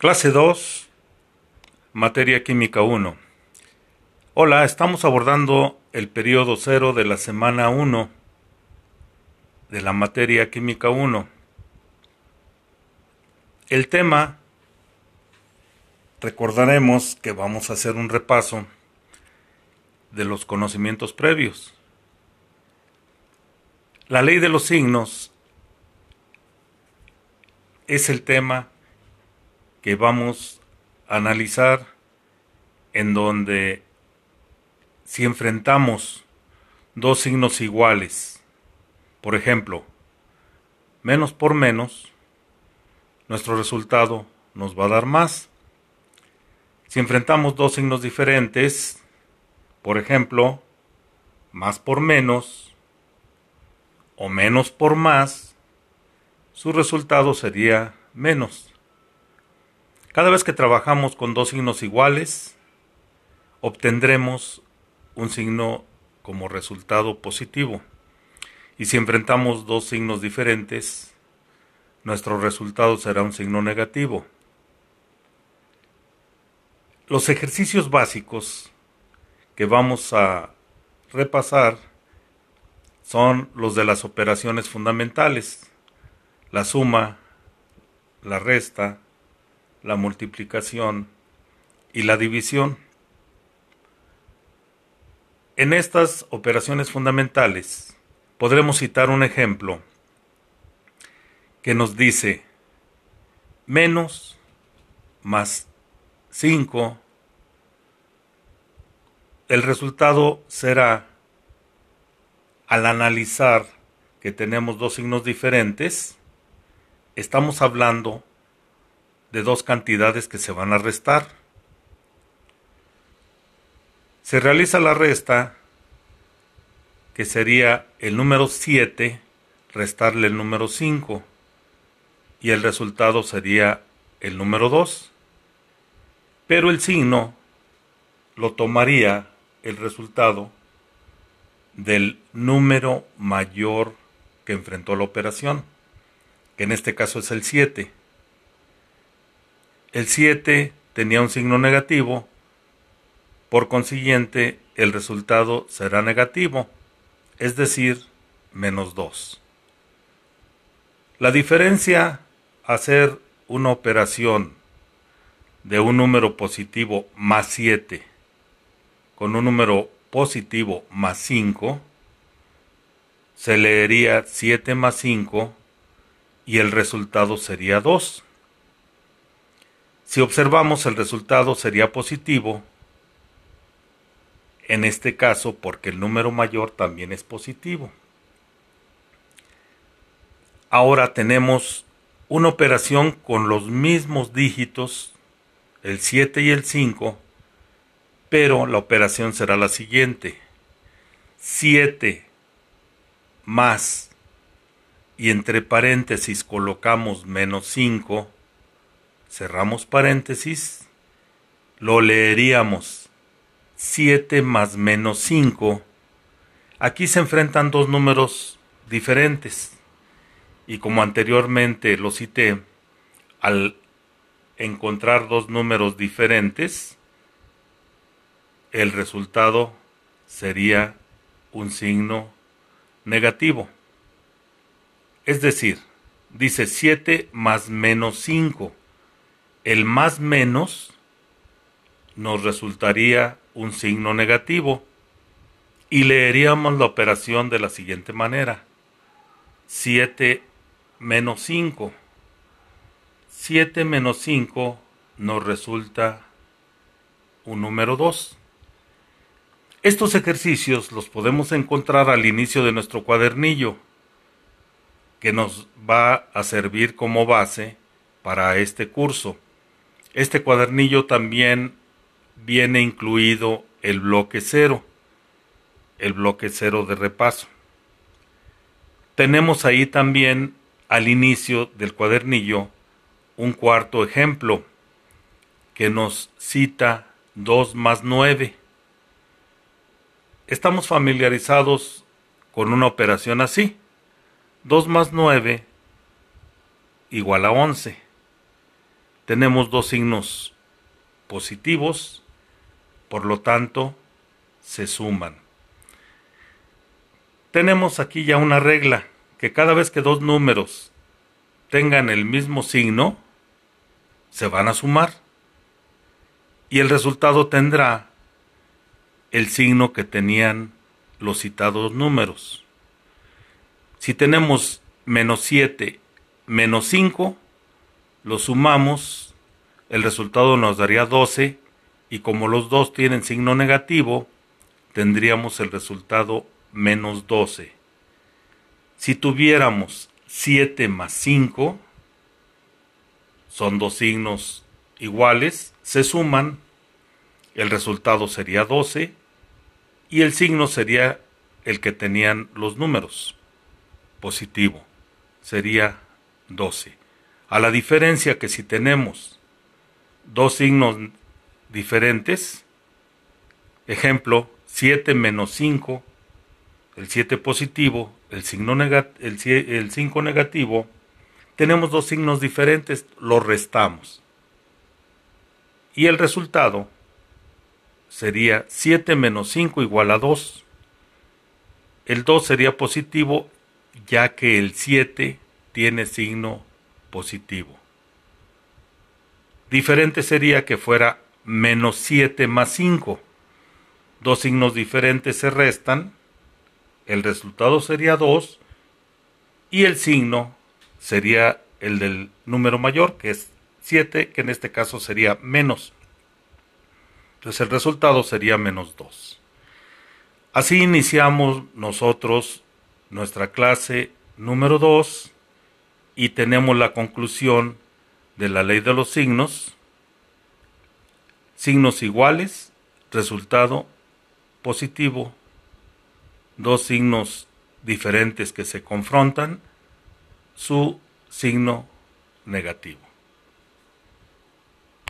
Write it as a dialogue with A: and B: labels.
A: Clase 2, Materia Química 1. Hola, estamos abordando el periodo 0 de la semana 1 de la Materia Química 1. El tema, recordaremos que vamos a hacer un repaso de los conocimientos previos. La ley de los signos es el tema que vamos a analizar en donde si enfrentamos dos signos iguales, por ejemplo, menos por menos, nuestro resultado nos va a dar más. Si enfrentamos dos signos diferentes, por ejemplo, más por menos o menos por más, su resultado sería menos. Cada vez que trabajamos con dos signos iguales, obtendremos un signo como resultado positivo. Y si enfrentamos dos signos diferentes, nuestro resultado será un signo negativo. Los ejercicios básicos que vamos a repasar son los de las operaciones fundamentales, la suma, la resta, la multiplicación y la división. En estas operaciones fundamentales podremos citar un ejemplo que nos dice menos más 5, el resultado será al analizar que tenemos dos signos diferentes, estamos hablando de dos cantidades que se van a restar. Se realiza la resta, que sería el número 7 restarle el número 5, y el resultado sería el número 2. Pero el signo lo tomaría el resultado del número mayor que enfrentó la operación, que en este caso es el 7. El 7 tenía un signo negativo, por consiguiente el resultado será negativo, es decir, menos 2. La diferencia hacer una operación de un número positivo más 7 con un número positivo más 5, se leería 7 más 5 y el resultado sería 2. Si observamos el resultado sería positivo, en este caso porque el número mayor también es positivo. Ahora tenemos una operación con los mismos dígitos, el 7 y el 5, pero la operación será la siguiente. 7 más y entre paréntesis colocamos menos 5 cerramos paréntesis, lo leeríamos 7 más menos 5. Aquí se enfrentan dos números diferentes y como anteriormente lo cité, al encontrar dos números diferentes, el resultado sería un signo negativo. Es decir, dice 7 más menos 5 el más menos nos resultaría un signo negativo y leeríamos la operación de la siguiente manera. 7 menos 5. 7 menos 5 nos resulta un número 2. Estos ejercicios los podemos encontrar al inicio de nuestro cuadernillo, que nos va a servir como base para este curso. Este cuadernillo también viene incluido el bloque cero, el bloque cero de repaso. Tenemos ahí también al inicio del cuadernillo un cuarto ejemplo que nos cita 2 más 9. Estamos familiarizados con una operación así. 2 más 9 igual a 11 tenemos dos signos positivos, por lo tanto, se suman. Tenemos aquí ya una regla, que cada vez que dos números tengan el mismo signo, se van a sumar. Y el resultado tendrá el signo que tenían los citados números. Si tenemos menos 7 menos 5, lo sumamos, el resultado nos daría 12 y como los dos tienen signo negativo, tendríamos el resultado menos 12. Si tuviéramos 7 más 5, son dos signos iguales, se suman, el resultado sería 12 y el signo sería el que tenían los números, positivo, sería 12. A la diferencia que si tenemos dos signos diferentes, ejemplo, 7 menos 5, el 7 positivo, el, signo el 5 negativo, tenemos dos signos diferentes, los restamos. Y el resultado sería 7 menos 5 igual a 2. El 2 sería positivo ya que el 7 tiene signo positivo. Diferente sería que fuera menos 7 más 5. Dos signos diferentes se restan, el resultado sería 2 y el signo sería el del número mayor, que es 7, que en este caso sería menos. Entonces el resultado sería menos 2. Así iniciamos nosotros nuestra clase número 2 y tenemos la conclusión de la ley de los signos. Signos iguales, resultado positivo. Dos signos diferentes que se confrontan, su signo negativo.